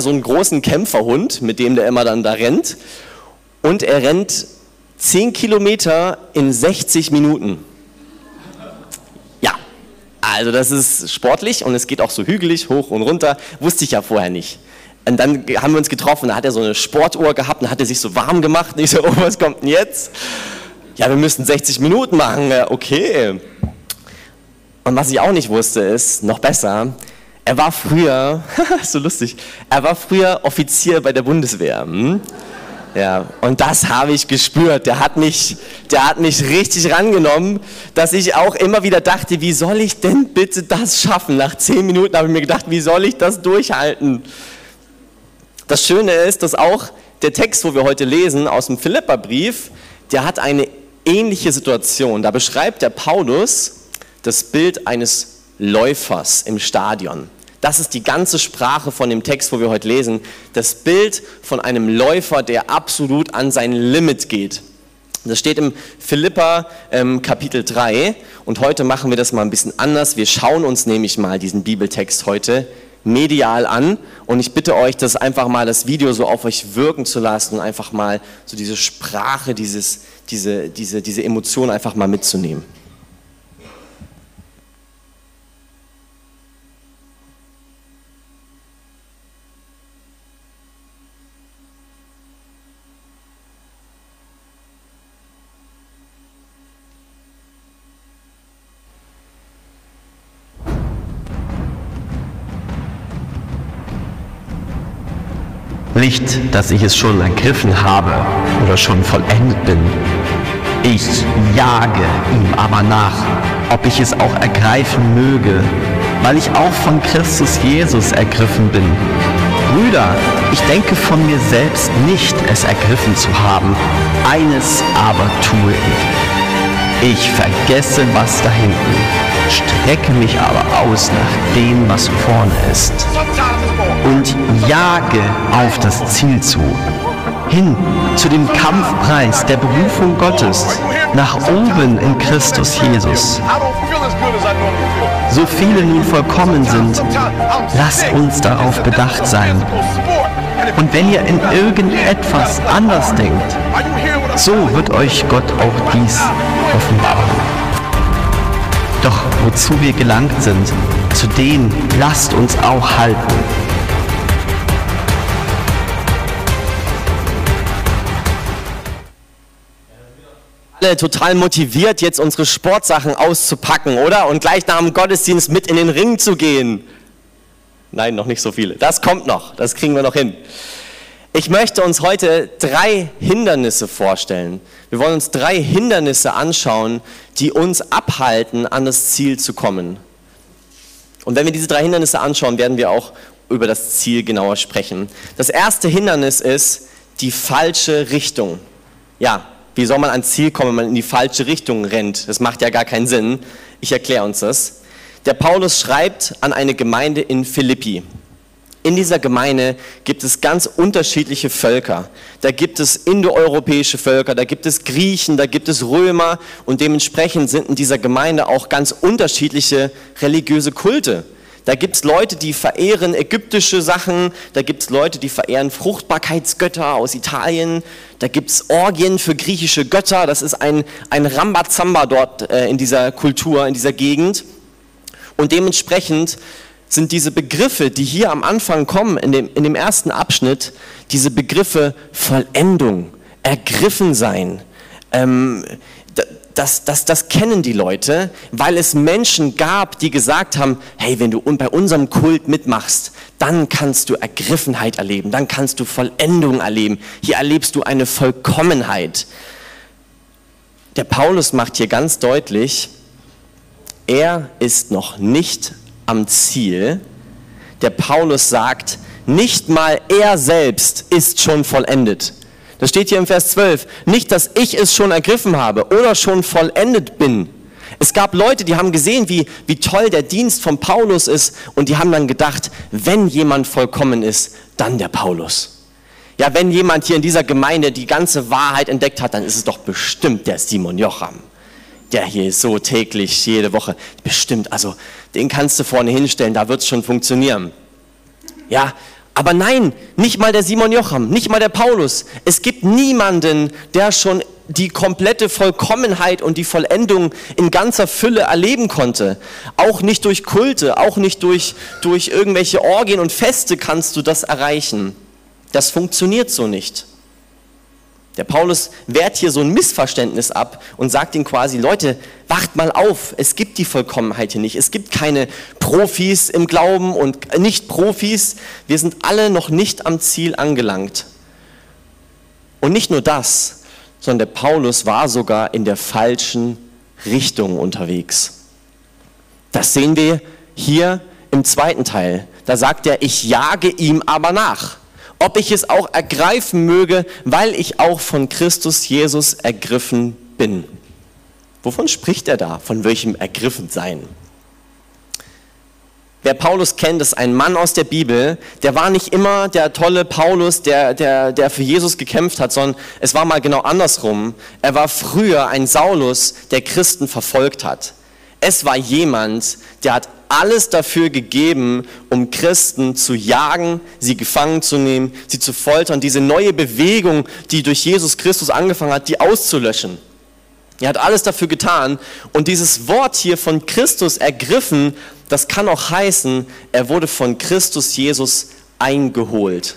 so einen großen Kämpferhund, mit dem der immer dann da rennt. Und er rennt 10 Kilometer in 60 Minuten. Ja, also das ist sportlich und es geht auch so hügelig hoch und runter. Wusste ich ja vorher nicht. Und dann haben wir uns getroffen, da hat er so eine Sportuhr gehabt und hat er sich so warm gemacht. Und ich so, oh, was kommt denn jetzt? Ja, wir müssen 60 Minuten machen. Okay. Und was ich auch nicht wusste, ist, noch besser, er war früher, so lustig, er war früher Offizier bei der Bundeswehr. Hm? Ja, und das habe ich gespürt. Der hat, mich, der hat mich richtig rangenommen, dass ich auch immer wieder dachte, wie soll ich denn bitte das schaffen? Nach zehn Minuten habe ich mir gedacht, wie soll ich das durchhalten? Das Schöne ist, dass auch der Text, wo wir heute lesen, aus dem Philipperbrief, der hat eine ähnliche Situation. Da beschreibt der Paulus das Bild eines Läufers im Stadion. Das ist die ganze Sprache von dem Text, wo wir heute lesen. Das Bild von einem Läufer, der absolut an sein Limit geht. Das steht im Philippa ähm, Kapitel 3 und heute machen wir das mal ein bisschen anders. Wir schauen uns nämlich mal diesen Bibeltext heute medial an und ich bitte euch, das einfach mal das Video so auf euch wirken zu lassen und einfach mal so diese Sprache, dieses, diese, diese, diese Emotion einfach mal mitzunehmen. Nicht, dass ich es schon ergriffen habe oder schon vollendet bin. Ich jage ihm aber nach, ob ich es auch ergreifen möge, weil ich auch von Christus Jesus ergriffen bin. Brüder, ich denke von mir selbst nicht, es ergriffen zu haben. Eines aber tue ich. Ich vergesse, was da hinten, strecke mich aber aus nach dem, was vorne ist und jage auf das Ziel zu, hin zu dem Kampfpreis der Berufung Gottes, nach oben in Christus Jesus. So viele nun vollkommen sind, lasst uns darauf bedacht sein. Und wenn ihr in irgendetwas anders denkt, so wird euch Gott auch dies offenbaren. Doch wozu wir gelangt sind, zu denen lasst uns auch halten. alle total motiviert, jetzt unsere Sportsachen auszupacken, oder? Und gleich nach dem Gottesdienst mit in den Ring zu gehen. Nein, noch nicht so viele. Das kommt noch, das kriegen wir noch hin. Ich möchte uns heute drei Hindernisse vorstellen. Wir wollen uns drei Hindernisse anschauen, die uns abhalten, an das Ziel zu kommen. Und wenn wir diese drei Hindernisse anschauen, werden wir auch über das Ziel genauer sprechen. Das erste Hindernis ist die falsche Richtung. Ja, wie soll man ans Ziel kommen, wenn man in die falsche Richtung rennt? Das macht ja gar keinen Sinn. Ich erkläre uns das. Der Paulus schreibt an eine Gemeinde in Philippi. In dieser Gemeinde gibt es ganz unterschiedliche Völker. Da gibt es indoeuropäische Völker, da gibt es Griechen, da gibt es Römer und dementsprechend sind in dieser Gemeinde auch ganz unterschiedliche religiöse Kulte. Da gibt es Leute, die verehren ägyptische Sachen, da gibt es Leute, die verehren Fruchtbarkeitsgötter aus Italien, da gibt es Orgien für griechische Götter, das ist ein, ein Rambazamba dort äh, in dieser Kultur, in dieser Gegend. Und dementsprechend sind diese Begriffe, die hier am Anfang kommen, in dem, in dem ersten Abschnitt, diese Begriffe Vollendung, ergriffen sein, ähm, das, das, das kennen die Leute, weil es Menschen gab, die gesagt haben, hey, wenn du bei unserem Kult mitmachst, dann kannst du Ergriffenheit erleben, dann kannst du Vollendung erleben. Hier erlebst du eine Vollkommenheit. Der Paulus macht hier ganz deutlich, er ist noch nicht am Ziel. Der Paulus sagt, nicht mal er selbst ist schon vollendet. Das steht hier im Vers 12. Nicht, dass ich es schon ergriffen habe oder schon vollendet bin. Es gab Leute, die haben gesehen, wie, wie toll der Dienst von Paulus ist und die haben dann gedacht, wenn jemand vollkommen ist, dann der Paulus. Ja, wenn jemand hier in dieser Gemeinde die ganze Wahrheit entdeckt hat, dann ist es doch bestimmt der Simon Jocham. Der hier so täglich, jede Woche. Bestimmt, also den kannst du vorne hinstellen, da wird es schon funktionieren. Ja, Aber nein, nicht mal der Simon Jocham, nicht mal der Paulus. Es gibt niemanden, der schon die komplette Vollkommenheit und die Vollendung in ganzer Fülle erleben konnte. Auch nicht durch Kulte, auch nicht durch, durch irgendwelche Orgien und Feste kannst du das erreichen. Das funktioniert so nicht. Der Paulus wehrt hier so ein Missverständnis ab und sagt ihnen quasi, Leute, wacht mal auf, es gibt die Vollkommenheit hier nicht. Es gibt keine Profis im Glauben und Nicht-Profis. Wir sind alle noch nicht am Ziel angelangt. Und nicht nur das, sondern der Paulus war sogar in der falschen Richtung unterwegs. Das sehen wir hier im zweiten Teil. Da sagt er, ich jage ihm aber nach ob ich es auch ergreifen möge, weil ich auch von Christus Jesus ergriffen bin. Wovon spricht er da? Von welchem Ergriffensein? Wer Paulus kennt, ist ein Mann aus der Bibel. Der war nicht immer der tolle Paulus, der, der, der für Jesus gekämpft hat, sondern es war mal genau andersrum. Er war früher ein Saulus, der Christen verfolgt hat. Es war jemand, der hat alles dafür gegeben, um Christen zu jagen, sie gefangen zu nehmen, sie zu foltern, diese neue Bewegung, die durch Jesus Christus angefangen hat, die auszulöschen. Er hat alles dafür getan. Und dieses Wort hier von Christus ergriffen, das kann auch heißen, er wurde von Christus Jesus eingeholt.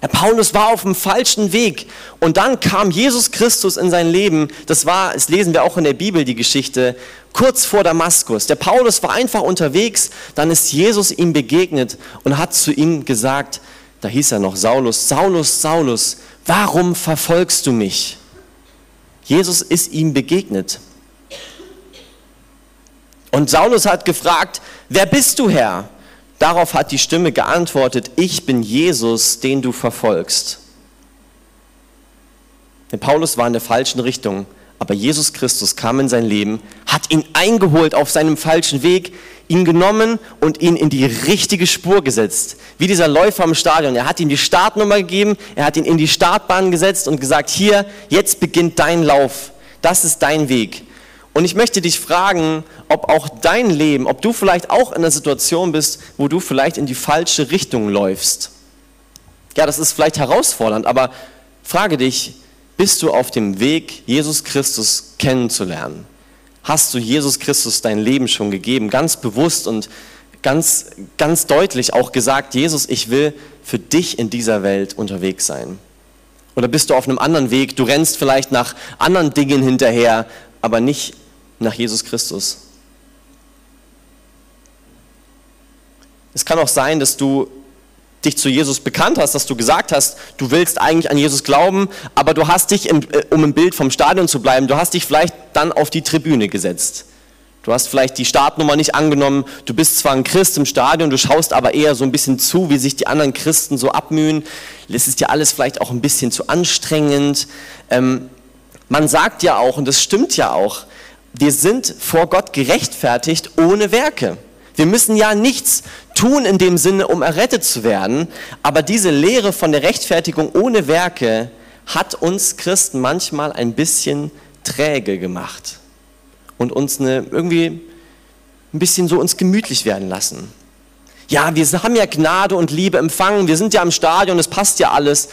Herr Paulus war auf dem falschen Weg und dann kam Jesus Christus in sein Leben. Das war, das lesen wir auch in der Bibel, die Geschichte, kurz vor Damaskus. Der Paulus war einfach unterwegs, dann ist Jesus ihm begegnet und hat zu ihm gesagt, da hieß er noch Saulus, Saulus, Saulus, warum verfolgst du mich? Jesus ist ihm begegnet. Und Saulus hat gefragt, wer bist du Herr? Darauf hat die Stimme geantwortet, ich bin Jesus, den du verfolgst. Denn Paulus war in der falschen Richtung, aber Jesus Christus kam in sein Leben, hat ihn eingeholt auf seinem falschen Weg, ihn genommen und ihn in die richtige Spur gesetzt. Wie dieser Läufer im Stadion. Er hat ihm die Startnummer gegeben, er hat ihn in die Startbahn gesetzt und gesagt, hier, jetzt beginnt dein Lauf. Das ist dein Weg. Und ich möchte dich fragen, ob auch dein Leben, ob du vielleicht auch in einer Situation bist, wo du vielleicht in die falsche Richtung läufst. Ja, das ist vielleicht herausfordernd, aber frage dich, bist du auf dem Weg, Jesus Christus kennenzulernen? Hast du Jesus Christus dein Leben schon gegeben, ganz bewusst und ganz, ganz deutlich auch gesagt, Jesus, ich will für dich in dieser Welt unterwegs sein? Oder bist du auf einem anderen Weg? Du rennst vielleicht nach anderen Dingen hinterher, aber nicht nach Jesus Christus. Es kann auch sein, dass du dich zu Jesus bekannt hast, dass du gesagt hast, du willst eigentlich an Jesus glauben, aber du hast dich, im, äh, um im Bild vom Stadion zu bleiben, du hast dich vielleicht dann auf die Tribüne gesetzt. Du hast vielleicht die Startnummer nicht angenommen, du bist zwar ein Christ im Stadion, du schaust aber eher so ein bisschen zu, wie sich die anderen Christen so abmühen. Es ist dir alles vielleicht auch ein bisschen zu anstrengend. Ähm, man sagt ja auch, und das stimmt ja auch, wir sind vor Gott gerechtfertigt ohne Werke. Wir müssen ja nichts tun in dem Sinne, um errettet zu werden, aber diese Lehre von der Rechtfertigung ohne Werke hat uns Christen manchmal ein bisschen träge gemacht und uns eine, irgendwie ein bisschen so uns gemütlich werden lassen. Ja, wir haben ja Gnade und Liebe empfangen, wir sind ja im Stadion, es passt ja alles,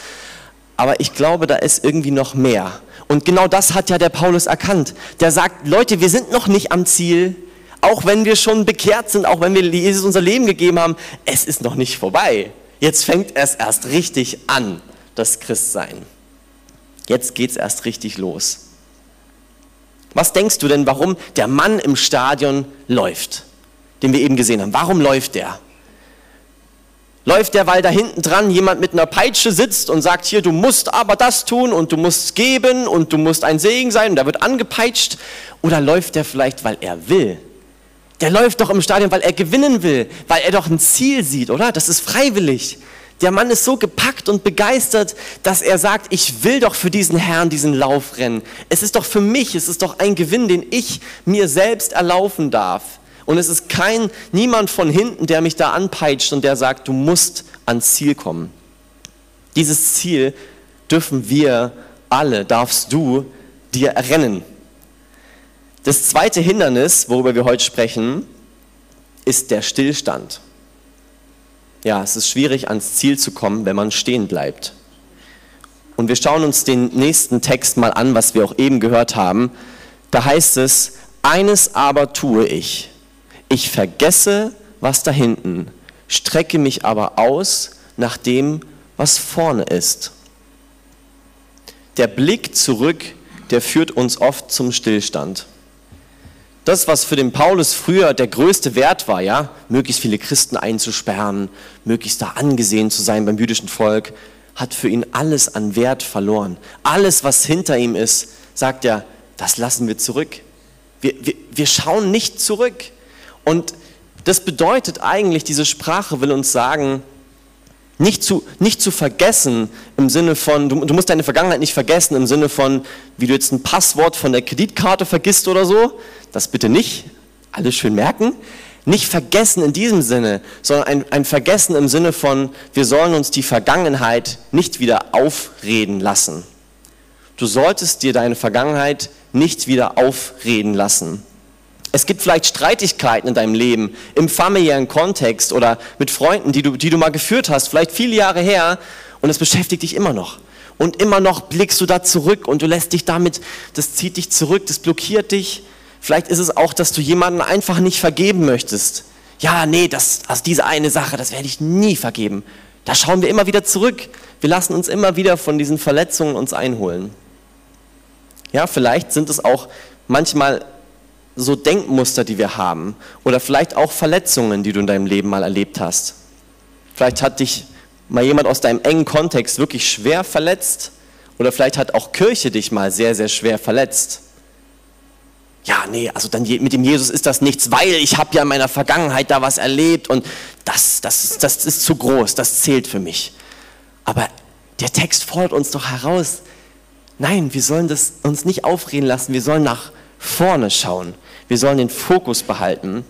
aber ich glaube, da ist irgendwie noch mehr. Und genau das hat ja der Paulus erkannt. Der sagt, Leute, wir sind noch nicht am Ziel, auch wenn wir schon bekehrt sind, auch wenn wir Jesus unser Leben gegeben haben, es ist noch nicht vorbei. Jetzt fängt es erst richtig an, das Christsein. Jetzt geht es erst richtig los. Was denkst du denn, warum der Mann im Stadion läuft, den wir eben gesehen haben? Warum läuft der? Läuft der, weil da hinten dran jemand mit einer Peitsche sitzt und sagt, hier, du musst aber das tun und du musst geben und du musst ein Segen sein und da wird angepeitscht? Oder läuft der vielleicht, weil er will? Der läuft doch im Stadion, weil er gewinnen will, weil er doch ein Ziel sieht, oder? Das ist freiwillig. Der Mann ist so gepackt und begeistert, dass er sagt, ich will doch für diesen Herrn diesen Lauf rennen. Es ist doch für mich, es ist doch ein Gewinn, den ich mir selbst erlaufen darf. Und es ist kein, niemand von hinten, der mich da anpeitscht und der sagt, du musst ans Ziel kommen. Dieses Ziel dürfen wir alle, darfst du dir errennen. Das zweite Hindernis, worüber wir heute sprechen, ist der Stillstand. Ja, es ist schwierig, ans Ziel zu kommen, wenn man stehen bleibt. Und wir schauen uns den nächsten Text mal an, was wir auch eben gehört haben. Da heißt es, eines aber tue ich. Ich vergesse, was da hinten, strecke mich aber aus nach dem, was vorne ist. Der Blick zurück, der führt uns oft zum Stillstand. Das, was für den Paulus früher der größte Wert war, ja, möglichst viele Christen einzusperren, möglichst da angesehen zu sein beim jüdischen Volk, hat für ihn alles an Wert verloren. Alles, was hinter ihm ist, sagt er, das lassen wir zurück. Wir, wir, wir schauen nicht zurück. Und das bedeutet eigentlich, diese Sprache will uns sagen, nicht zu, nicht zu vergessen im Sinne von, du, du, musst deine Vergangenheit nicht vergessen im Sinne von, wie du jetzt ein Passwort von der Kreditkarte vergisst oder so. Das bitte nicht. Alles schön merken. Nicht vergessen in diesem Sinne, sondern ein, ein Vergessen im Sinne von, wir sollen uns die Vergangenheit nicht wieder aufreden lassen. Du solltest dir deine Vergangenheit nicht wieder aufreden lassen. Es gibt vielleicht Streitigkeiten in deinem Leben, im familiären Kontext oder mit Freunden, die du, die du mal geführt hast, vielleicht viele Jahre her, und es beschäftigt dich immer noch. Und immer noch blickst du da zurück und du lässt dich damit, das zieht dich zurück, das blockiert dich. Vielleicht ist es auch, dass du jemanden einfach nicht vergeben möchtest. Ja, nee, das, also diese eine Sache, das werde ich nie vergeben. Da schauen wir immer wieder zurück. Wir lassen uns immer wieder von diesen Verletzungen uns einholen. Ja, vielleicht sind es auch manchmal so Denkmuster, die wir haben oder vielleicht auch Verletzungen, die du in deinem Leben mal erlebt hast. Vielleicht hat dich mal jemand aus deinem engen Kontext wirklich schwer verletzt oder vielleicht hat auch Kirche dich mal sehr, sehr schwer verletzt. Ja, nee, also dann mit dem Jesus ist das nichts, weil ich habe ja in meiner Vergangenheit da was erlebt und das, das, das ist zu groß, das zählt für mich. Aber der Text fordert uns doch heraus, nein, wir sollen das uns nicht aufreden lassen, wir sollen nach vorne schauen. Wir sollen den Fokus behalten.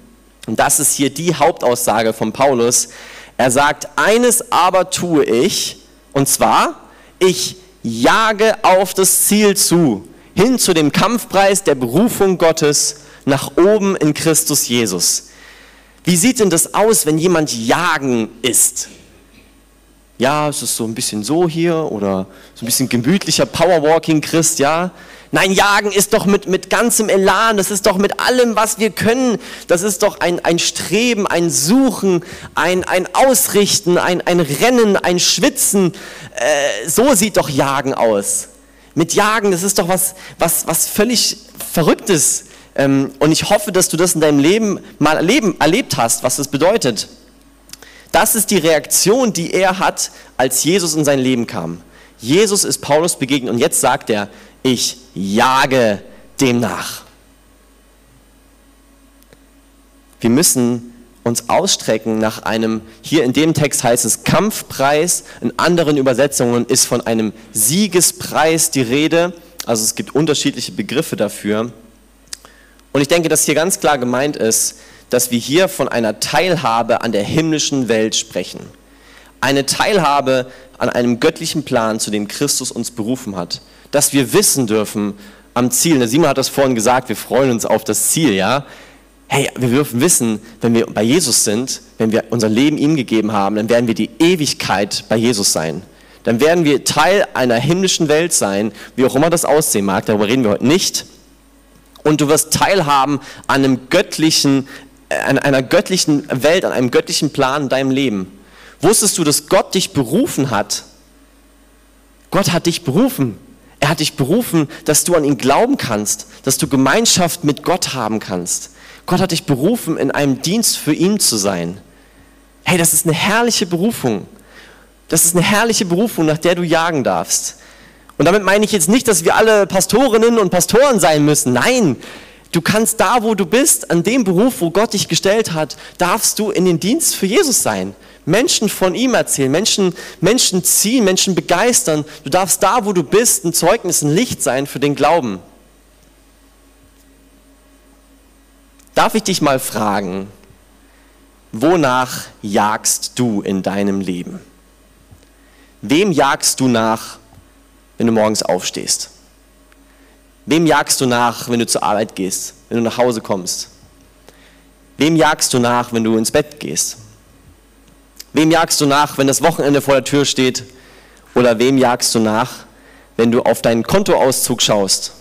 Und das ist hier die Hauptaussage von Paulus. Er sagt, eines aber tue ich, und zwar, ich jage auf das Ziel zu, hin zu dem Kampfpreis der Berufung Gottes nach oben in Christus Jesus. Wie sieht denn das aus, wenn jemand jagen ist? Ja, es ist so ein bisschen so hier oder so ein bisschen gemütlicher Powerwalking Christ, ja. Nein, Jagen ist doch mit, mit ganzem Elan, das ist doch mit allem, was wir können. Das ist doch ein, ein Streben, ein Suchen, ein, ein Ausrichten, ein, ein Rennen, ein Schwitzen. Äh, so sieht doch Jagen aus. Mit Jagen, das ist doch was, was, was völlig Verrücktes. Ähm, und ich hoffe, dass du das in deinem Leben mal erleben, erlebt hast, was das bedeutet. Das ist die Reaktion, die er hat, als Jesus in sein Leben kam. Jesus ist Paulus begegnet und jetzt sagt er, ich jage dem nach. Wir müssen uns ausstrecken nach einem, hier in dem Text heißt es Kampfpreis, in anderen Übersetzungen ist von einem Siegespreis die Rede. Also es gibt unterschiedliche Begriffe dafür. Und ich denke, dass hier ganz klar gemeint ist, dass wir hier von einer Teilhabe an der himmlischen Welt sprechen. Eine Teilhabe an einem göttlichen Plan, zu dem Christus uns berufen hat dass wir wissen dürfen am Ziel. Der Simon hat das vorhin gesagt, wir freuen uns auf das Ziel, ja. Hey, wir dürfen wissen, wenn wir bei Jesus sind, wenn wir unser Leben ihm gegeben haben, dann werden wir die Ewigkeit bei Jesus sein. Dann werden wir Teil einer himmlischen Welt sein, wie auch immer das aussehen mag, darüber reden wir heute nicht. Und du wirst teilhaben an einem göttlichen, an einer göttlichen Welt, an einem göttlichen Plan in deinem Leben. Wusstest du, dass Gott dich berufen hat? Gott hat dich berufen. Er hat dich berufen, dass du an ihn glauben kannst, dass du Gemeinschaft mit Gott haben kannst. Gott hat dich berufen, in einem Dienst für ihn zu sein. Hey, das ist eine herrliche Berufung. Das ist eine herrliche Berufung, nach der du jagen darfst. Und damit meine ich jetzt nicht, dass wir alle Pastorinnen und Pastoren sein müssen. Nein, du kannst da, wo du bist, an dem Beruf, wo Gott dich gestellt hat, darfst du in den Dienst für Jesus sein. Menschen von ihm erzählen, Menschen, Menschen ziehen, Menschen begeistern. Du darfst da, wo du bist, ein Zeugnis, ein Licht sein für den Glauben. Darf ich dich mal fragen, wonach jagst du in deinem Leben? Wem jagst du nach, wenn du morgens aufstehst? Wem jagst du nach, wenn du zur Arbeit gehst, wenn du nach Hause kommst? Wem jagst du nach, wenn du ins Bett gehst? Wem jagst du nach, wenn das Wochenende vor der Tür steht? Oder wem jagst du nach, wenn du auf deinen Kontoauszug schaust?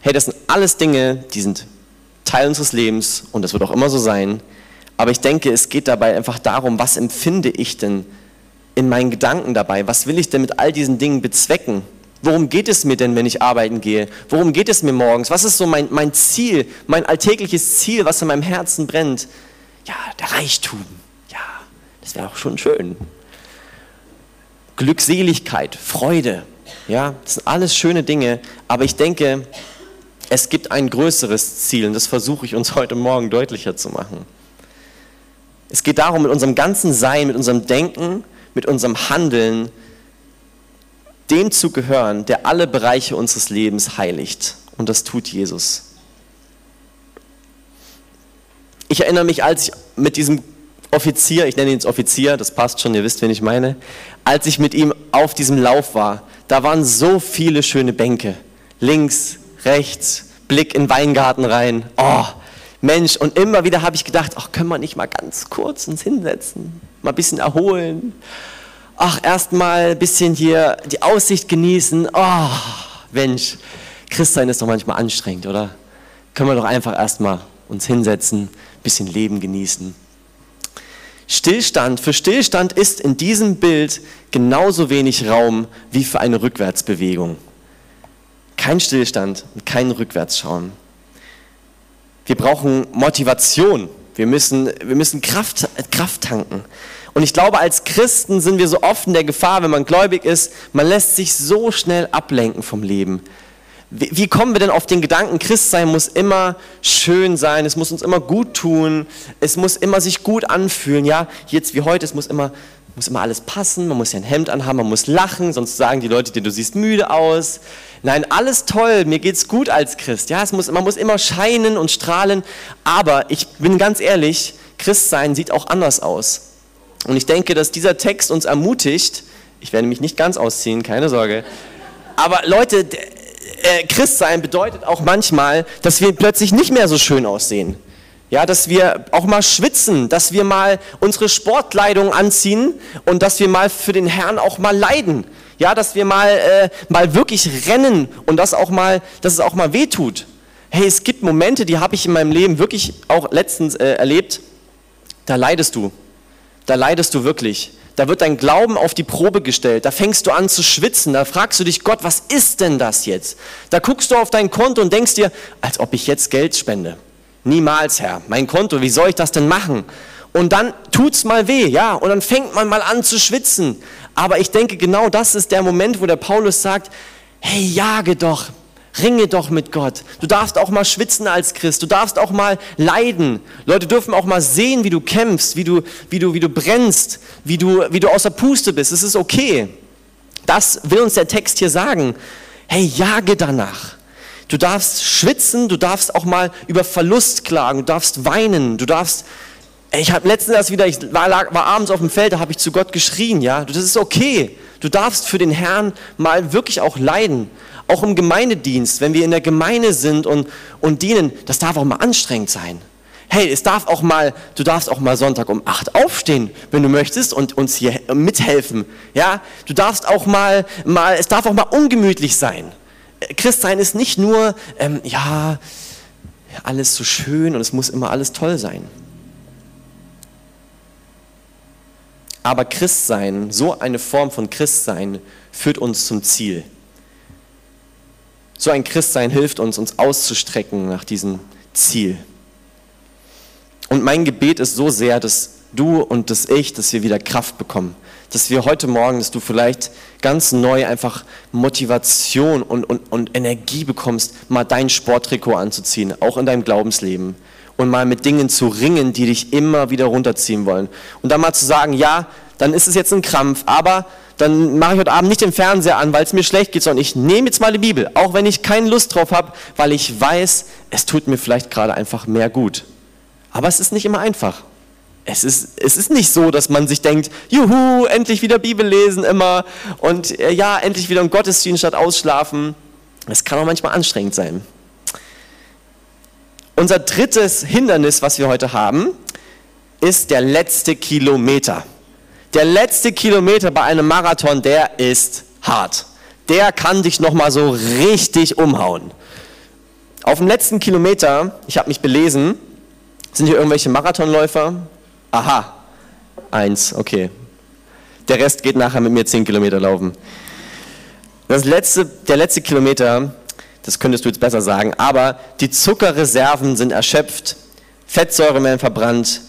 Hey, das sind alles Dinge, die sind Teil unseres Lebens und das wird auch immer so sein. Aber ich denke, es geht dabei einfach darum, was empfinde ich denn in meinen Gedanken dabei? Was will ich denn mit all diesen Dingen bezwecken? Worum geht es mir denn, wenn ich arbeiten gehe? Worum geht es mir morgens? Was ist so mein, mein Ziel, mein alltägliches Ziel, was in meinem Herzen brennt? Ja, der Reichtum. Das wäre auch schon schön. Glückseligkeit, Freude. Ja, das sind alles schöne Dinge. Aber ich denke, es gibt ein größeres Ziel und das versuche ich uns heute Morgen deutlicher zu machen. Es geht darum, mit unserem ganzen Sein, mit unserem Denken, mit unserem Handeln, dem zu gehören, der alle Bereiche unseres Lebens heiligt. Und das tut Jesus. Ich erinnere mich, als ich mit diesem Offizier, ich nenne ihn jetzt Offizier, das passt schon, ihr wisst, wen ich meine, als ich mit ihm auf diesem Lauf war, da waren so viele schöne Bänke. Links, rechts, Blick in den Weingarten rein. Oh, Mensch, und immer wieder habe ich gedacht, ach, können wir nicht mal ganz kurz uns hinsetzen, mal ein bisschen erholen. Ach, erstmal ein bisschen hier die Aussicht genießen. Oh, Mensch, Christsein ist doch manchmal anstrengend, oder? Können wir doch einfach erstmal uns hinsetzen, ein bisschen Leben genießen. Stillstand, für Stillstand ist in diesem Bild genauso wenig Raum wie für eine Rückwärtsbewegung. Kein Stillstand und kein Rückwärtsschauen. Wir brauchen Motivation. Wir müssen, wir müssen Kraft, Kraft tanken. Und ich glaube, als Christen sind wir so oft in der Gefahr, wenn man gläubig ist, man lässt sich so schnell ablenken vom Leben. Wie, kommen wir denn auf den Gedanken, Christ sein muss immer schön sein, es muss uns immer gut tun, es muss immer sich gut anfühlen, ja, jetzt wie heute, es muss immer, muss immer alles passen, man muss ja ein Hemd anhaben, man muss lachen, sonst sagen die Leute dir, du siehst müde aus. Nein, alles toll, mir geht's gut als Christ, ja, es muss, man muss immer scheinen und strahlen, aber ich bin ganz ehrlich, Christ sein sieht auch anders aus. Und ich denke, dass dieser Text uns ermutigt, ich werde mich nicht ganz ausziehen, keine Sorge, aber Leute, äh, Christsein bedeutet auch manchmal, dass wir plötzlich nicht mehr so schön aussehen. Ja, dass wir auch mal schwitzen, dass wir mal unsere Sportkleidung anziehen und dass wir mal für den Herrn auch mal leiden. Ja, dass wir mal, äh, mal wirklich rennen und das auch mal, dass es auch mal wehtut. Hey, es gibt Momente, die habe ich in meinem Leben wirklich auch letztens äh, erlebt. Da leidest du. Da leidest du wirklich. Da wird dein Glauben auf die Probe gestellt. Da fängst du an zu schwitzen. Da fragst du dich, Gott, was ist denn das jetzt? Da guckst du auf dein Konto und denkst dir, als ob ich jetzt Geld spende. Niemals, Herr. Mein Konto, wie soll ich das denn machen? Und dann tut's mal weh, ja, und dann fängt man mal an zu schwitzen. Aber ich denke, genau das ist der Moment, wo der Paulus sagt, hey, jage doch, Ringe doch mit Gott. Du darfst auch mal schwitzen als Christ. Du darfst auch mal leiden. Leute dürfen auch mal sehen, wie du kämpfst, wie du, wie du, wie du brennst, wie du, wie du außer Puste bist. Es ist okay. Das will uns der Text hier sagen. Hey, jage danach. Du darfst schwitzen, du darfst auch mal über Verlust klagen, du darfst weinen, du darfst ich habe letztens erst wieder, ich war, war abends auf dem Feld, da habe ich zu Gott geschrien, ja, das ist okay. Du darfst für den Herrn mal wirklich auch leiden. Auch im Gemeindedienst, wenn wir in der Gemeinde sind und, und dienen, das darf auch mal anstrengend sein. Hey, es darf auch mal, du darfst auch mal Sonntag um acht aufstehen, wenn du möchtest und uns hier mithelfen. Ja, du darfst auch mal, mal, es darf auch mal ungemütlich sein. Christsein ist nicht nur, ähm, ja, alles so schön und es muss immer alles toll sein. Aber Christsein, so eine Form von Christsein, führt uns zum Ziel. So ein Christsein hilft uns, uns auszustrecken nach diesem Ziel. Und mein Gebet ist so sehr, dass du und dass ich, dass wir wieder Kraft bekommen. Dass wir heute Morgen, dass du vielleicht ganz neu einfach Motivation und, und, und Energie bekommst, mal dein Sporttrikot anzuziehen, auch in deinem Glaubensleben. Und mal mit Dingen zu ringen, die dich immer wieder runterziehen wollen. Und dann mal zu sagen, ja, dann ist es jetzt ein Krampf, aber dann mache ich heute Abend nicht den Fernseher an, weil es mir schlecht geht, sondern ich nehme jetzt mal die Bibel, auch wenn ich keine Lust drauf habe, weil ich weiß, es tut mir vielleicht gerade einfach mehr gut. Aber es ist nicht immer einfach. Es ist, es ist nicht so, dass man sich denkt, juhu, endlich wieder Bibel lesen immer und äh, ja, endlich wieder im Gottesdienst statt ausschlafen. Es kann auch manchmal anstrengend sein. Unser drittes Hindernis, was wir heute haben, ist der letzte Kilometer. Der letzte Kilometer bei einem Marathon, der ist hart. Der kann dich nochmal so richtig umhauen. Auf dem letzten Kilometer, ich habe mich belesen, sind hier irgendwelche Marathonläufer? Aha, eins, okay. Der Rest geht nachher mit mir 10 Kilometer laufen. Das letzte, der letzte Kilometer, das könntest du jetzt besser sagen, aber die Zuckerreserven sind erschöpft, Fettsäuren werden verbrannt,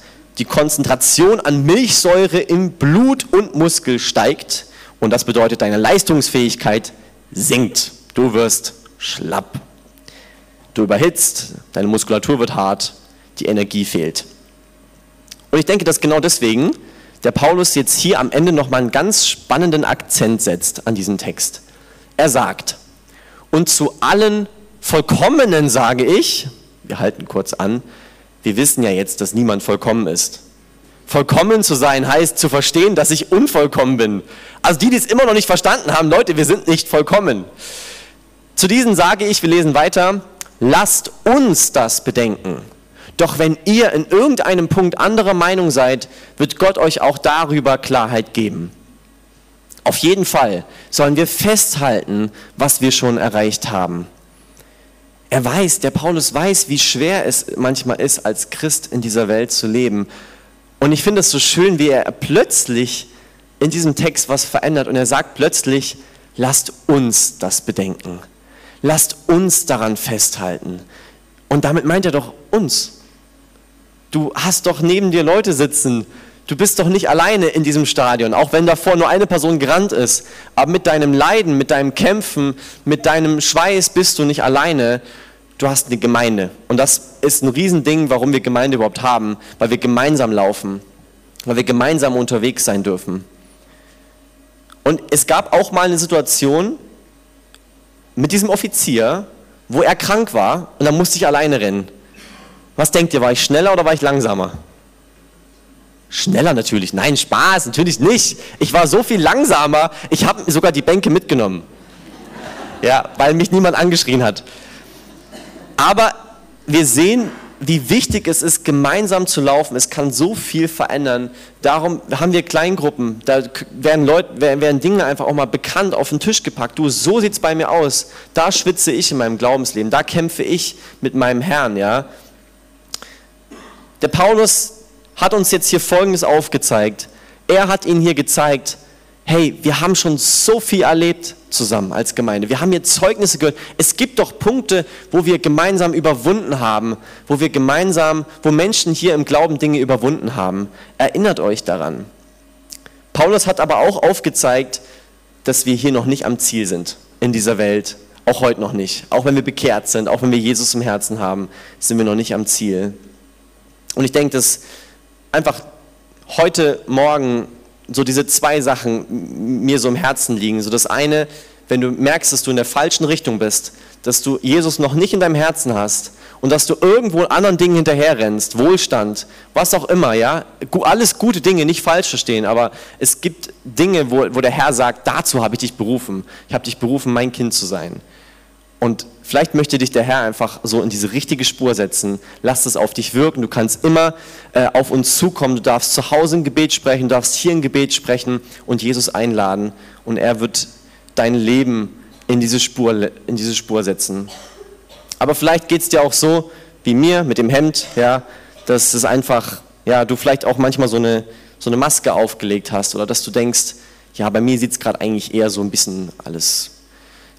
die Konzentration an Milchsäure im Blut und Muskel steigt und das bedeutet, deine Leistungsfähigkeit sinkt. Du wirst schlapp. Du überhitzt, deine Muskulatur wird hart, die Energie fehlt. Und ich denke, dass genau deswegen der Paulus jetzt hier am Ende nochmal einen ganz spannenden Akzent setzt an diesem Text. Er sagt, und zu allen Vollkommenen sage ich, wir halten kurz an, wir wissen ja jetzt, dass niemand vollkommen ist. Vollkommen zu sein heißt zu verstehen, dass ich unvollkommen bin. Also die, die es immer noch nicht verstanden haben, Leute, wir sind nicht vollkommen. Zu diesen sage ich, wir lesen weiter, lasst uns das bedenken. Doch wenn ihr in irgendeinem Punkt anderer Meinung seid, wird Gott euch auch darüber Klarheit geben. Auf jeden Fall sollen wir festhalten, was wir schon erreicht haben. Er weiß, der Paulus weiß, wie schwer es manchmal ist, als Christ in dieser Welt zu leben. Und ich finde es so schön, wie er plötzlich in diesem Text was verändert und er sagt plötzlich, lasst uns das bedenken. Lasst uns daran festhalten. Und damit meint er doch uns. Du hast doch neben dir Leute sitzen. Du bist doch nicht alleine in diesem Stadion, auch wenn davor nur eine Person gerannt ist. Aber mit deinem Leiden, mit deinem Kämpfen, mit deinem Schweiß bist du nicht alleine. Du hast eine Gemeinde. Und das ist ein Riesending, warum wir Gemeinde überhaupt haben, weil wir gemeinsam laufen, weil wir gemeinsam unterwegs sein dürfen. Und es gab auch mal eine Situation mit diesem Offizier, wo er krank war und dann musste ich alleine rennen. Was denkt ihr, war ich schneller oder war ich langsamer? Schneller natürlich. Nein, Spaß, natürlich nicht. Ich war so viel langsamer, ich habe sogar die Bänke mitgenommen. Ja, weil mich niemand angeschrien hat. Aber wir sehen, wie wichtig es ist, gemeinsam zu laufen. Es kann so viel verändern. Darum haben wir Kleingruppen. Da werden, Leute, werden Dinge einfach auch mal bekannt auf den Tisch gepackt. Du, so sieht es bei mir aus. Da schwitze ich in meinem Glaubensleben. Da kämpfe ich mit meinem Herrn. Ja? Der Paulus hat uns jetzt hier Folgendes aufgezeigt. Er hat ihnen hier gezeigt, hey, wir haben schon so viel erlebt zusammen als Gemeinde. Wir haben hier Zeugnisse gehört. Es gibt doch Punkte, wo wir gemeinsam überwunden haben, wo wir gemeinsam, wo Menschen hier im Glauben Dinge überwunden haben. Erinnert euch daran. Paulus hat aber auch aufgezeigt, dass wir hier noch nicht am Ziel sind in dieser Welt. Auch heute noch nicht. Auch wenn wir bekehrt sind, auch wenn wir Jesus im Herzen haben, sind wir noch nicht am Ziel. Und ich denke, dass einfach heute Morgen so diese zwei Sachen mir so im Herzen liegen. So das eine, wenn du merkst, dass du in der falschen Richtung bist, dass du Jesus noch nicht in deinem Herzen hast und dass du irgendwo anderen Dingen hinterherrennst, Wohlstand, was auch immer, ja, alles gute Dinge, nicht falsch verstehen, aber es gibt Dinge, wo, wo der Herr sagt, dazu habe ich dich berufen. Ich habe dich berufen, mein Kind zu sein. Und vielleicht möchte dich der Herr einfach so in diese richtige Spur setzen. Lass es auf dich wirken. Du kannst immer äh, auf uns zukommen. Du darfst zu Hause ein Gebet sprechen, du darfst hier ein Gebet sprechen und Jesus einladen. Und er wird dein Leben in diese Spur, in diese Spur setzen. Aber vielleicht geht es dir auch so wie mir mit dem Hemd, ja, dass es einfach, ja, du vielleicht auch manchmal so eine, so eine Maske aufgelegt hast oder dass du denkst, ja, bei mir sieht es gerade eigentlich eher so ein bisschen alles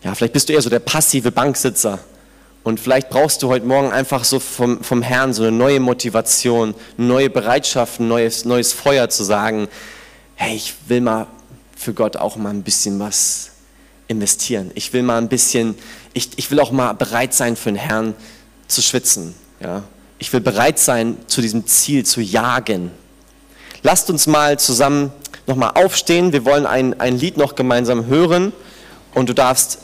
ja, vielleicht bist du eher so der passive Banksitzer. Und vielleicht brauchst du heute Morgen einfach so vom, vom Herrn so eine neue Motivation, neue Bereitschaft, neues, neues Feuer zu sagen, hey, ich will mal für Gott auch mal ein bisschen was investieren. Ich will mal ein bisschen, ich, ich will auch mal bereit sein, für den Herrn zu schwitzen. Ja? Ich will bereit sein, zu diesem Ziel zu jagen. Lasst uns mal zusammen nochmal aufstehen. Wir wollen ein, ein Lied noch gemeinsam hören und du darfst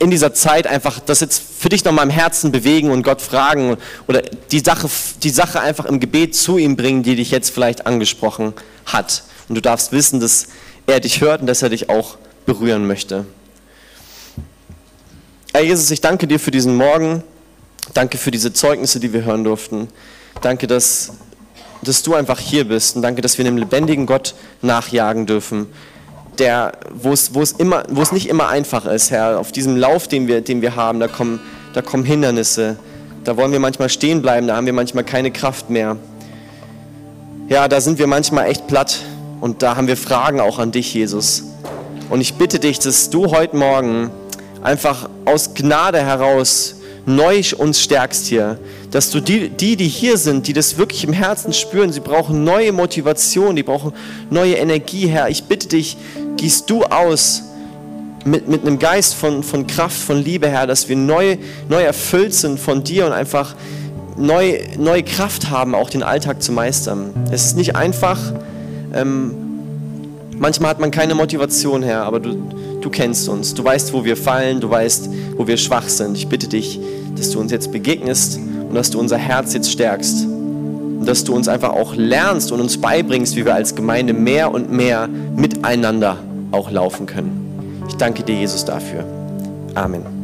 in dieser Zeit einfach das jetzt für dich nochmal im Herzen bewegen und Gott fragen oder die Sache, die Sache einfach im Gebet zu ihm bringen, die dich jetzt vielleicht angesprochen hat. Und du darfst wissen, dass er dich hört und dass er dich auch berühren möchte. Herr Jesus, ich danke dir für diesen Morgen. Danke für diese Zeugnisse, die wir hören durften. Danke, dass dass du einfach hier bist und danke, dass wir einem lebendigen Gott nachjagen dürfen, der, wo es, wo es, nicht immer einfach ist, Herr. Auf diesem Lauf, den wir, den wir haben, da kommen, da kommen Hindernisse. Da wollen wir manchmal stehen bleiben, da haben wir manchmal keine Kraft mehr. Ja, da sind wir manchmal echt platt und da haben wir Fragen auch an dich, Jesus. Und ich bitte dich, dass du heute Morgen einfach aus Gnade heraus neu uns stärkst hier. Dass du die, die, die hier sind, die das wirklich im Herzen spüren, sie brauchen neue Motivation, die brauchen neue Energie, Herr. Ich bitte dich, gießt du aus mit, mit einem Geist von, von Kraft, von Liebe, Herr, dass wir neu, neu erfüllt sind von dir und einfach neu, neue Kraft haben, auch den Alltag zu meistern. Es ist nicht einfach. Ähm, manchmal hat man keine Motivation, Herr, aber du, du kennst uns. Du weißt, wo wir fallen, du weißt, wo wir schwach sind. Ich bitte dich, dass du uns jetzt begegnest und dass du unser Herz jetzt stärkst. Und dass du uns einfach auch lernst und uns beibringst, wie wir als Gemeinde mehr und mehr miteinander auch laufen können. Ich danke dir, Jesus, dafür. Amen.